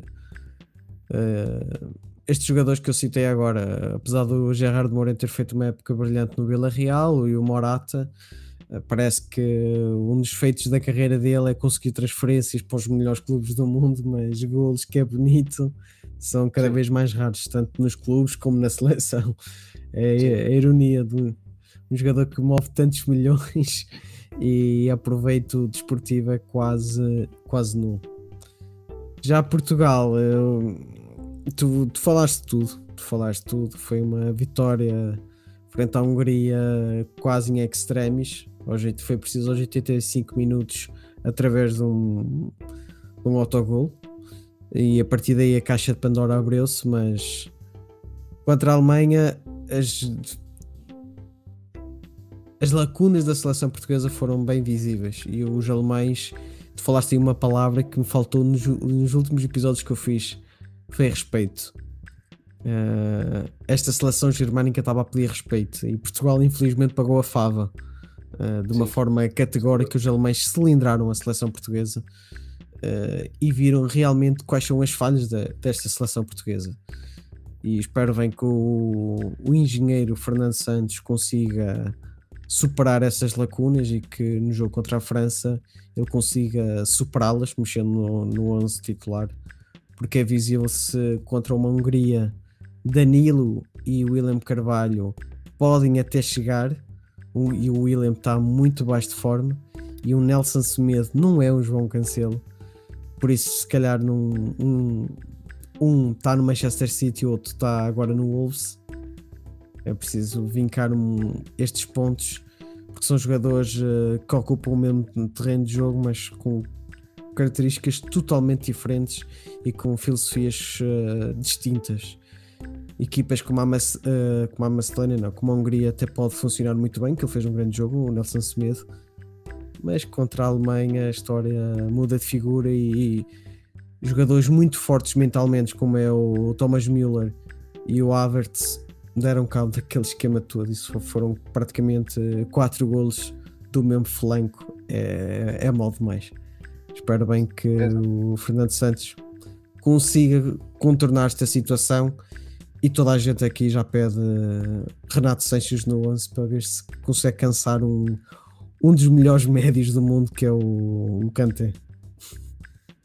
uh, estes jogadores que eu citei agora. Apesar do Gerardo Moreno ter feito uma época brilhante no Vila Real e o Morata. Uh, parece que um dos feitos da carreira dele é conseguir transferências para os melhores clubes do mundo, mas golos que é bonito são cada Sim. vez mais raros, tanto nos clubes como na seleção. É a, a ironia de um, um jogador que move tantos milhões e aproveito desportivo é quase, quase nulo. Já Portugal, eu, tu, tu falaste tudo, tu falaste tudo, foi uma vitória frente à Hungria quase em extremis, foi preciso aos 85 minutos através de um, de um autogol. E a partir daí a caixa de Pandora abriu-se, mas contra a Alemanha, as, as lacunas da seleção portuguesa foram bem visíveis. E os alemães, tu falaste aí uma palavra que me faltou nos, nos últimos episódios que eu fiz, foi respeito. Uh, esta seleção germânica estava a pedir respeito e Portugal infelizmente pagou a fava uh, de uma Sim. forma categórica. Os alemães cilindraram a seleção portuguesa uh, e viram realmente quais são as falhas de, desta seleção portuguesa. E espero bem que o, o engenheiro Fernando Santos consiga superar essas lacunas e que no jogo contra a França ele consiga superá-las, mexendo no, no 11 titular, porque é visível se contra uma Hungria Danilo e William Carvalho podem até chegar, e o William está muito baixo de forma, e o Nelson Semedo não é um João Cancelo, por isso, se calhar, num, um, um está no Manchester City, o outro está agora no Wolves. É preciso vincar um, estes pontos, porque são jogadores uh, que ocupam o mesmo terreno de jogo, mas com características totalmente diferentes e com filosofias uh, distintas. Equipas como a, Mac uh, como a Macedónia, não, como a Hungria, até pode funcionar muito bem, que ele fez um grande jogo, o Nelson Semedo mas contra a Alemanha a história muda de figura e, e jogadores muito fortes mentalmente, como é o Thomas Müller e o Havertz, deram cabo daquele esquema todo. Isso foram praticamente quatro golos do mesmo flanco. É, é mal demais. Espero bem que o Fernando Santos consiga contornar esta situação e toda a gente aqui já pede Renato Sanches no 11 para ver se consegue cansar um, um dos melhores médios do mundo, que é o, o Kanté.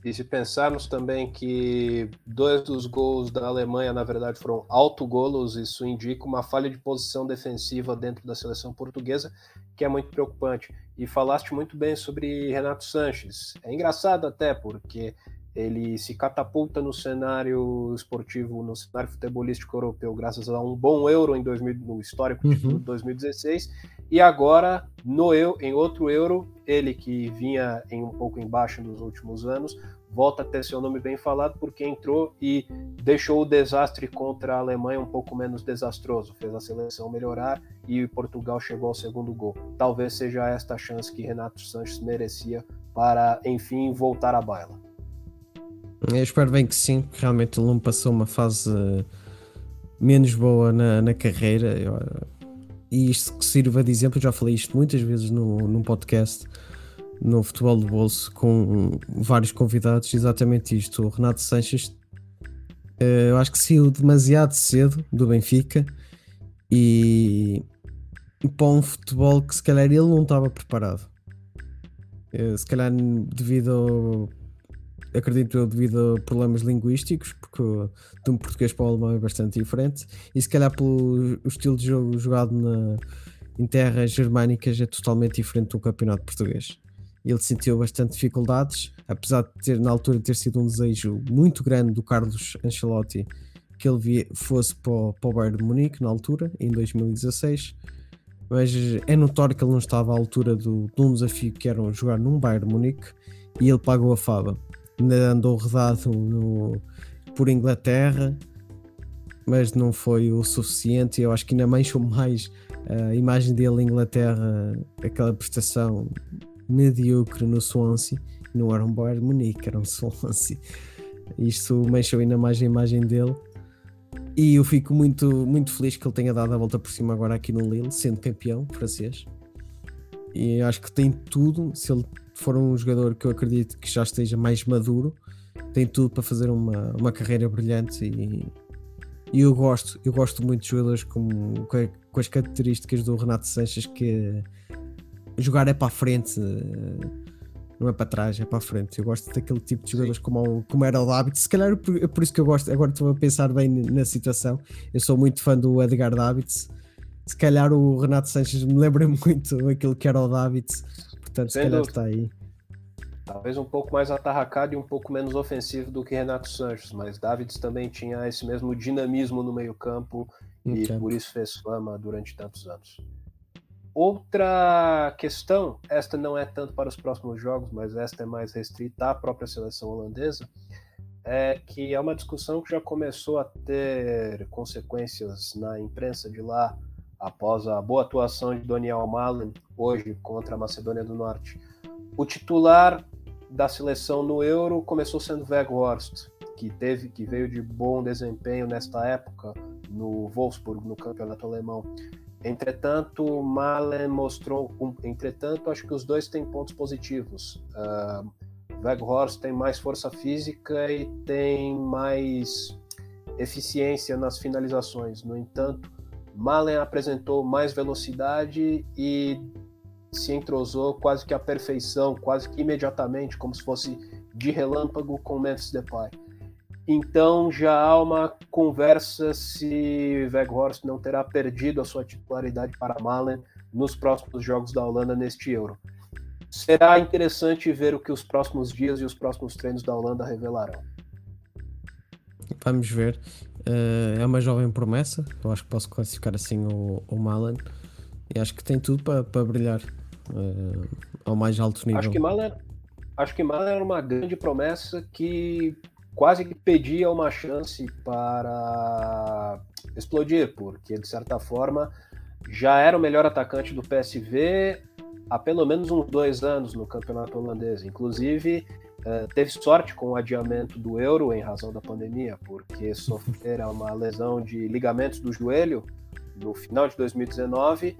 E se pensarmos também que dois dos gols da Alemanha, na verdade, foram autogolos, isso indica uma falha de posição defensiva dentro da seleção portuguesa, que é muito preocupante. E falaste muito bem sobre Renato Sanches. É engraçado até, porque ele se catapulta no cenário esportivo, no cenário futebolístico europeu, graças a um bom euro em 2000, no histórico título uhum. de 2016, e agora no eu, em outro euro, ele que vinha em um pouco embaixo nos últimos anos, volta a ter seu nome bem falado porque entrou e deixou o desastre contra a Alemanha um pouco menos desastroso, fez a seleção melhorar e Portugal chegou ao segundo gol. Talvez seja esta a chance que Renato Sanches merecia para, enfim, voltar à baila. Eu espero bem que sim, realmente ele não passou uma fase menos boa na, na carreira. Eu, e isto que sirva de exemplo, já falei isto muitas vezes no, podcast no Futebol do Bolso com vários convidados, exatamente isto. O Renato Sanches, eh, eu acho que saiu demasiado cedo do Benfica e para um futebol que se calhar ele não estava preparado. Eh, se calhar devido acredito eu, devido a problemas linguísticos, porque de um português para o alemão é bastante diferente, e se calhar pelo estilo de jogo jogado na, em terras germânicas é totalmente diferente do campeonato português. Ele sentiu bastante dificuldades, apesar de ter na altura ter sido um desejo muito grande do Carlos Ancelotti que ele fosse para o, para o Bayern de Munique na altura, em 2016 mas é notório que ele não estava à altura do, de um desafio que era jogar num Bayern de Munique e ele pagou a fava ainda andou rodado no, por Inglaterra, mas não foi o suficiente. Eu acho que ainda manchou mais a imagem dele em Inglaterra, aquela prestação medíocre no Swansea. Não era um Bayern Munique, era um Swansea. Isto manchou ainda mais a imagem dele. E eu fico muito, muito feliz que ele tenha dado a volta por cima agora aqui no Lille, sendo campeão francês. E acho que tem tudo. Se ele for um jogador que eu acredito que já esteja mais maduro, tem tudo para fazer uma, uma carreira brilhante e, e eu gosto, eu gosto muito de jogadores com, com as características do Renato Sanches que jogar é para a frente, não é para trás, é para a frente. Eu gosto daquele tipo de jogadores como, como era o David. Se calhar é por isso que eu gosto, agora estou a pensar bem na situação. Eu sou muito fã do Edgar Davids. Se calhar o Renato Sanches me lembra muito aquilo que era o Davids Portanto, se calhar está aí. Talvez um pouco mais atarracado e um pouco menos ofensivo do que Renato Sanches, mas Davids também tinha esse mesmo dinamismo no meio-campo e okay. por isso fez fama durante tantos anos. Outra questão, esta não é tanto para os próximos jogos, mas esta é mais restrita à própria seleção holandesa. é que é uma discussão que já começou a ter consequências na imprensa de lá após a boa atuação de Daniel Malen hoje contra a Macedônia do Norte. O titular da seleção no Euro começou sendo Weghorst, que teve que veio de bom desempenho nesta época no Wolfsburg no campeonato alemão. Entretanto, Malen mostrou, um, entretanto, acho que os dois têm pontos positivos. Uh, Weghorst tem mais força física e tem mais eficiência nas finalizações. No entanto, Malen apresentou mais velocidade e se entrosou quase que à perfeição, quase que imediatamente, como se fosse de relâmpago com Memphis Depay. Então já há uma conversa se Weghorst não terá perdido a sua titularidade para Malen nos próximos jogos da Holanda neste Euro. Será interessante ver o que os próximos dias e os próximos treinos da Holanda revelarão. Vamos ver. Uh, é uma jovem promessa. Eu acho que posso classificar assim o, o Malan. E acho que tem tudo para, para brilhar uh, ao mais alto nível. Acho que Malan, acho que Malan era uma grande promessa que quase que pedia uma chance para explodir, porque de certa forma já era o melhor atacante do PSV há pelo menos uns dois anos no campeonato holandês. Inclusive, uh, teve sorte com o adiamento do Euro em razão da pandemia, porque sofrera uma lesão de ligamentos do joelho no final de 2019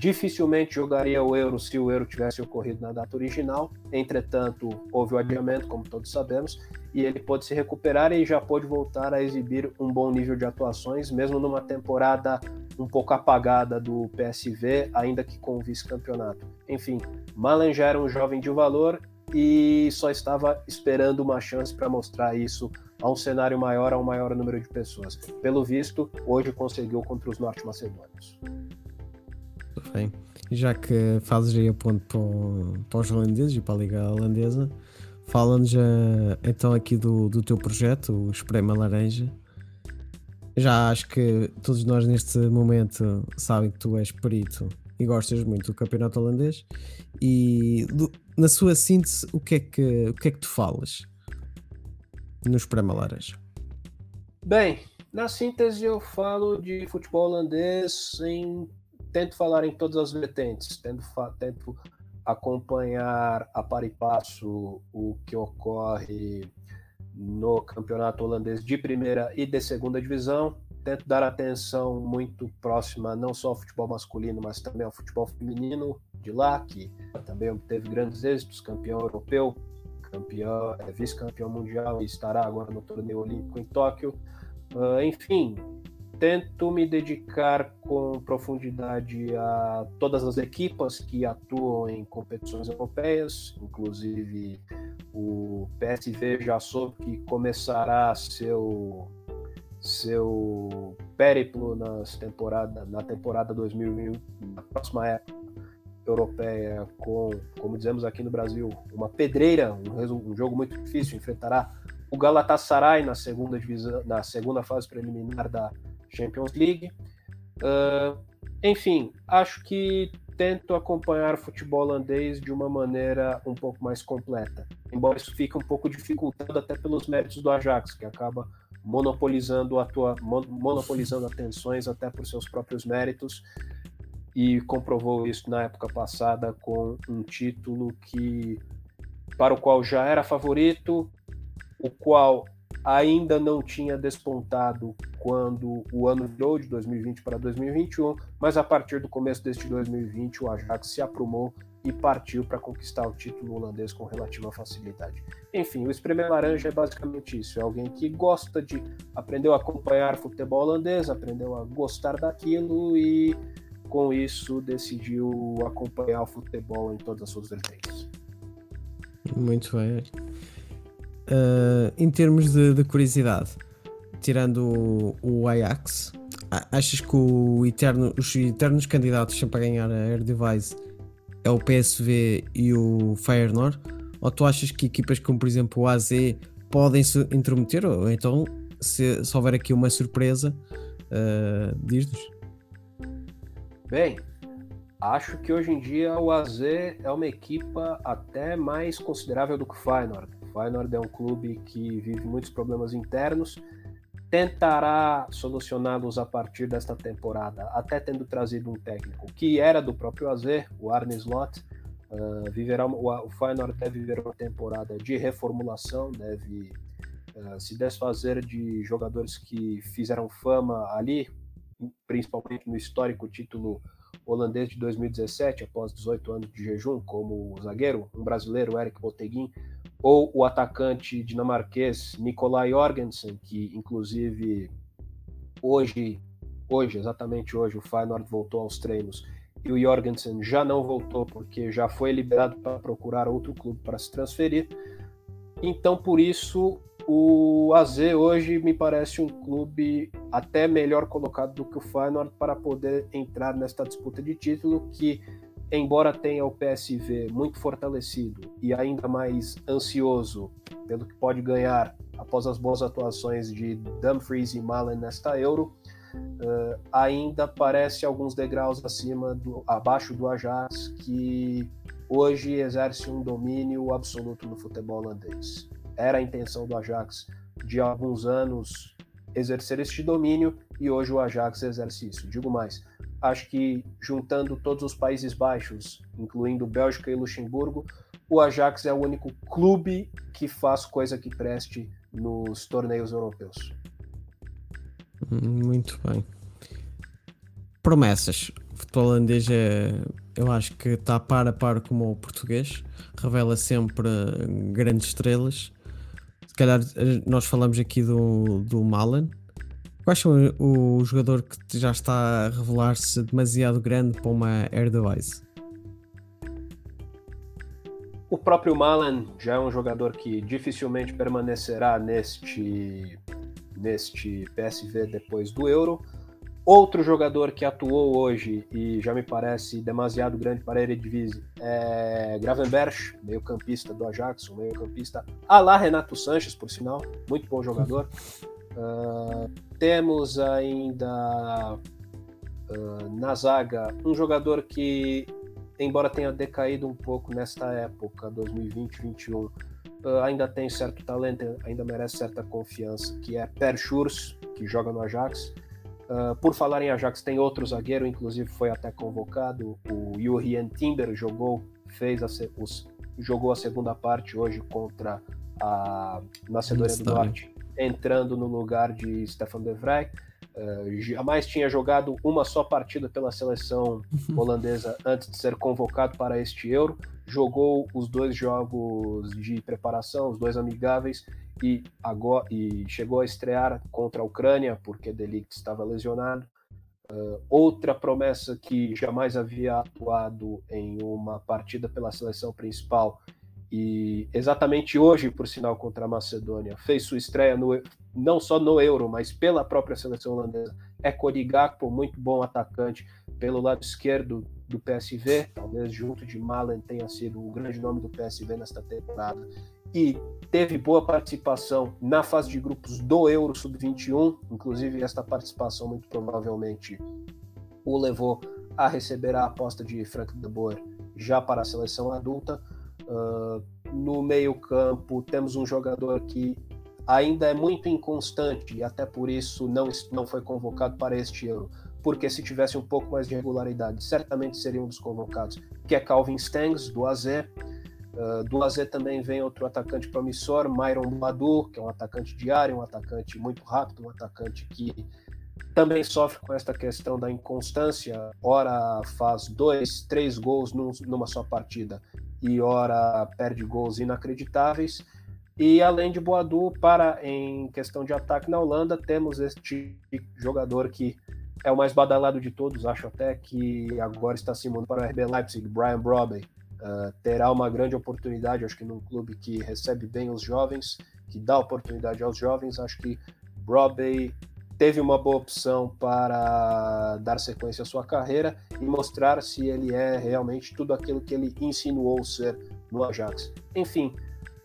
dificilmente jogaria o Euro se o Euro tivesse ocorrido na data original. Entretanto, houve o adiamento, como todos sabemos, e ele pôde se recuperar e já pôde voltar a exibir um bom nível de atuações, mesmo numa temporada um pouco apagada do PSV, ainda que com o vice-campeonato. Enfim, Malen já era um jovem de valor e só estava esperando uma chance para mostrar isso a um cenário maior, a um maior número de pessoas. Pelo visto, hoje conseguiu contra os norte-macedônios bem. Já que fazes aí a ponto para, para os holandeses e para a Liga Holandesa, fala-nos então aqui do, do teu projeto, o Esprema Laranja. Já acho que todos nós neste momento sabem que tu és perito e gostas muito do campeonato holandês. E do, na sua síntese, o que, é que, o que é que tu falas no Esprema Laranja? Bem, na síntese eu falo de futebol holandês em tento falar em todas as vertentes, tento, tento acompanhar a par e passo o que ocorre no campeonato holandês de primeira e de segunda divisão. Tento dar atenção muito próxima não só ao futebol masculino, mas também ao futebol feminino de lá, que também teve grandes êxitos, campeão europeu, campeão, é, vice-campeão mundial e estará agora no torneio olímpico em Tóquio. Uh, enfim, tento me dedicar com profundidade a todas as equipas que atuam em competições europeias, inclusive o PSV já soube que começará seu seu périplo nas temporada, na temporada 2020, na próxima época europeia, com, como dizemos aqui no Brasil, uma pedreira, um, um jogo muito difícil, enfrentará o Galatasaray na segunda divisão, na segunda fase preliminar da Champions League. Uh, enfim, acho que tento acompanhar o futebol holandês de uma maneira um pouco mais completa. Embora isso fique um pouco dificultado até pelos méritos do Ajax, que acaba monopolizando, atua, monopolizando atenções até por seus próprios méritos e comprovou isso na época passada com um título que para o qual já era favorito, o qual ainda não tinha despontado quando o ano virou de 2020 para 2021, mas a partir do começo deste 2020 o Ajax se aprumou e partiu para conquistar o título holandês com relativa facilidade. Enfim, o espremer laranja é basicamente isso, é alguém que gosta de aprendeu a acompanhar futebol holandês, aprendeu a gostar daquilo e com isso decidiu acompanhar o futebol em todas as suas vertentes. Muito bem. Uh, em termos de, de, curiosidade, tirando o, o, Ajax, achas que o eterno, os eternos candidatos sempre a ganhar a Eredivisie é o PSV e o Feyenoord? Ou tu achas que equipas como, por exemplo, o AZ podem se intrometer? Ou então, se, se houver aqui uma surpresa, uh, diz-nos. Bem, acho que hoje em dia o AZ é uma equipa até mais considerável do que o Feyenoord Feyenoord é um clube que vive muitos problemas internos, tentará solucioná-los a partir desta temporada, até tendo trazido um técnico que era do próprio AZ, o Arne Slot. Uh, viverá, o, o Feyenoord deve viver uma temporada de reformulação, deve uh, se desfazer de jogadores que fizeram fama ali, principalmente no histórico título holandês de 2017, após 18 anos de jejum, como o zagueiro, um brasileiro, Eric Boteguin, ou o atacante dinamarquês Nikolai Jorgensen, que inclusive hoje, hoje, exatamente hoje, o Feyenoord voltou aos treinos e o Jorgensen já não voltou porque já foi liberado para procurar outro clube para se transferir. Então, por isso, o AZ hoje me parece um clube até melhor colocado do que o Feyenoord para poder entrar nesta disputa de título que embora tenha o PSV muito fortalecido e ainda mais ansioso pelo que pode ganhar após as boas atuações de Dumfries e Malen nesta Euro, uh, ainda parece alguns degraus acima do, abaixo do Ajax, que hoje exerce um domínio absoluto no futebol holandês. Era a intenção do Ajax de alguns anos exercer este domínio e hoje o Ajax exerce isso. Digo mais, acho que juntando todos os Países Baixos, incluindo Bélgica e Luxemburgo, o Ajax é o único clube que faz coisa que preste nos torneios europeus. Muito bem. Promessas. O futebol holandês é, eu acho que está par a par como o português, revela sempre grandes estrelas. Se calhar nós falamos aqui do, do Malen, Quais são o jogador que já está a revelar-se demasiado grande para uma Air Device? O próprio Malan já é um jogador que dificilmente permanecerá neste, neste PSV depois do Euro. Outro jogador que atuou hoje e já me parece demasiado grande para a Eredivisie é Gravenberch, meio-campista do Ajax, meio-campista a lá Renato Sanches, por sinal, muito bom jogador. Uh, temos ainda uh, na zaga um jogador que, embora tenha decaído um pouco nesta época, 2020-21, uh, ah, ainda tem certo talento, ainda merece certa confiança, que é Per Schurz, que joga no Ajax. por falar em Ajax, tem outro zagueiro, inclusive foi até convocado, o Jurien Timber jogou, fez a, os, jogou a segunda parte hoje contra a Macedônia do Norte entrando no lugar de Stefan de Vrij. Uh, jamais tinha jogado uma só partida pela seleção holandesa antes de ser convocado para este Euro. Jogou os dois jogos de preparação, os dois amigáveis, e, agora, e chegou a estrear contra a Ucrânia, porque Delict estava lesionado. Uh, outra promessa que jamais havia atuado em uma partida pela seleção principal e exatamente hoje, por sinal, contra a Macedônia, fez sua estreia no, não só no Euro, mas pela própria seleção holandesa. É Cody Gakpo, muito bom atacante pelo lado esquerdo do PSV, talvez junto de Malen tenha sido o grande nome do PSV nesta temporada. E teve boa participação na fase de grupos do Euro Sub-21, inclusive esta participação muito provavelmente o levou a receber a aposta de Frank de Boer já para a seleção adulta Uh, no meio-campo, temos um jogador que ainda é muito inconstante e até por isso não, não foi convocado para este Euro. Porque se tivesse um pouco mais de regularidade, certamente seria um dos convocados, que é Calvin Stengs, do AZ. Uh, do AZ também vem outro atacante promissor, Myron Badu, que é um atacante de área, um atacante muito rápido, um atacante que também sofre com esta questão da inconstância. Ora faz dois, três gols num, numa só partida e ora perde gols inacreditáveis. E além de Boadu, para em questão de ataque na Holanda, temos este jogador que é o mais badalado de todos, acho até que agora está se mudando para o RB Leipzig, Brian Brobey. Uh, terá uma grande oportunidade, acho que num clube que recebe bem os jovens, que dá oportunidade aos jovens, acho que Brobey teve uma boa opção para dar sequência à sua carreira e mostrar se ele é realmente tudo aquilo que ele insinuou ser no Ajax. Enfim,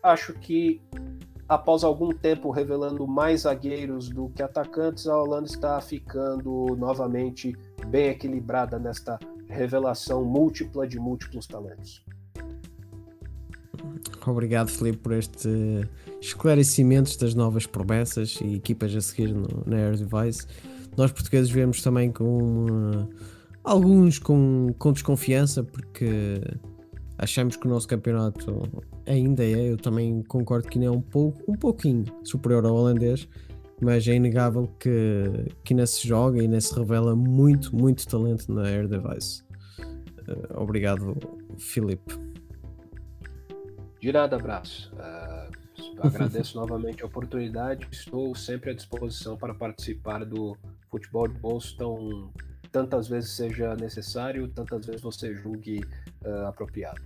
acho que após algum tempo revelando mais zagueiros do que atacantes, a Holanda está ficando novamente bem equilibrada nesta revelação múltipla de múltiplos talentos. Obrigado, Felipe, por este esclarecimento das novas promessas e equipas a seguir no, na Air Device. Nós portugueses vemos também com uh, alguns com, com desconfiança, porque achamos que o nosso campeonato ainda é, eu também concordo que ainda é um, pouco, um pouquinho superior ao holandês, mas é inegável que, que ainda se joga e ainda se revela muito, muito talento na Air Device. Uh, obrigado, Filipe. De nada, abraço. Uh, agradeço novamente a oportunidade. Estou sempre à disposição para participar do futebol de bolso tão tantas vezes seja necessário, tantas vezes você julgue uh, apropriado.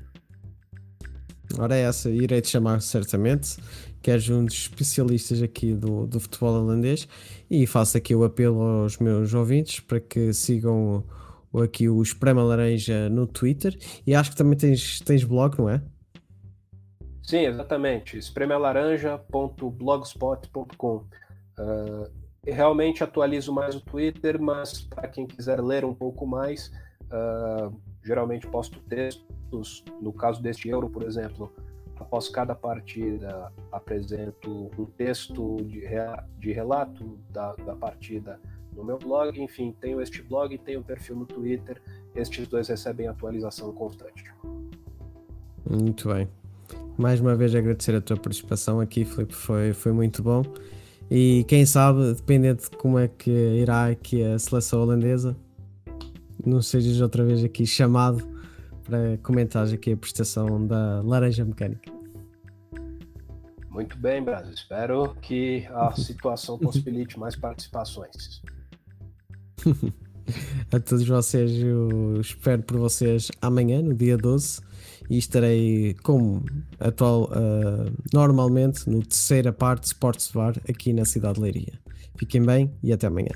Ora, é essa, irei te chamar certamente, que és um dos especialistas aqui do, do futebol holandês e faço aqui o apelo aos meus ouvintes para que sigam aqui o Esprema Laranja no Twitter e acho que também tens, tens blog, não é? Sim, exatamente. espremealaranja.blogspot.com. Uh, ah, realmente atualizo mais o Twitter, mas para quem quiser ler um pouco mais, uh, geralmente posto textos. No caso deste Euro, por exemplo, após cada partida apresento um texto de, de relato da, da partida no meu blog. Enfim, tenho este blog e tenho um perfil no Twitter. Estes dois recebem atualização constante. Muito bem. Mais uma vez agradecer a tua participação aqui, Filipe, foi, foi muito bom. E quem sabe, dependendo de como é que irá aqui a seleção holandesa, não sejas outra vez aqui chamado para comentares aqui a prestação da laranja mecânica. Muito bem, Brasil. Espero que a situação possibilite mais participações. a todos vocês, eu espero por vocês amanhã, no dia 12 e estarei como atual uh, normalmente no terceira parte de Sports Bar aqui na cidade de Leiria. Fiquem bem e até amanhã.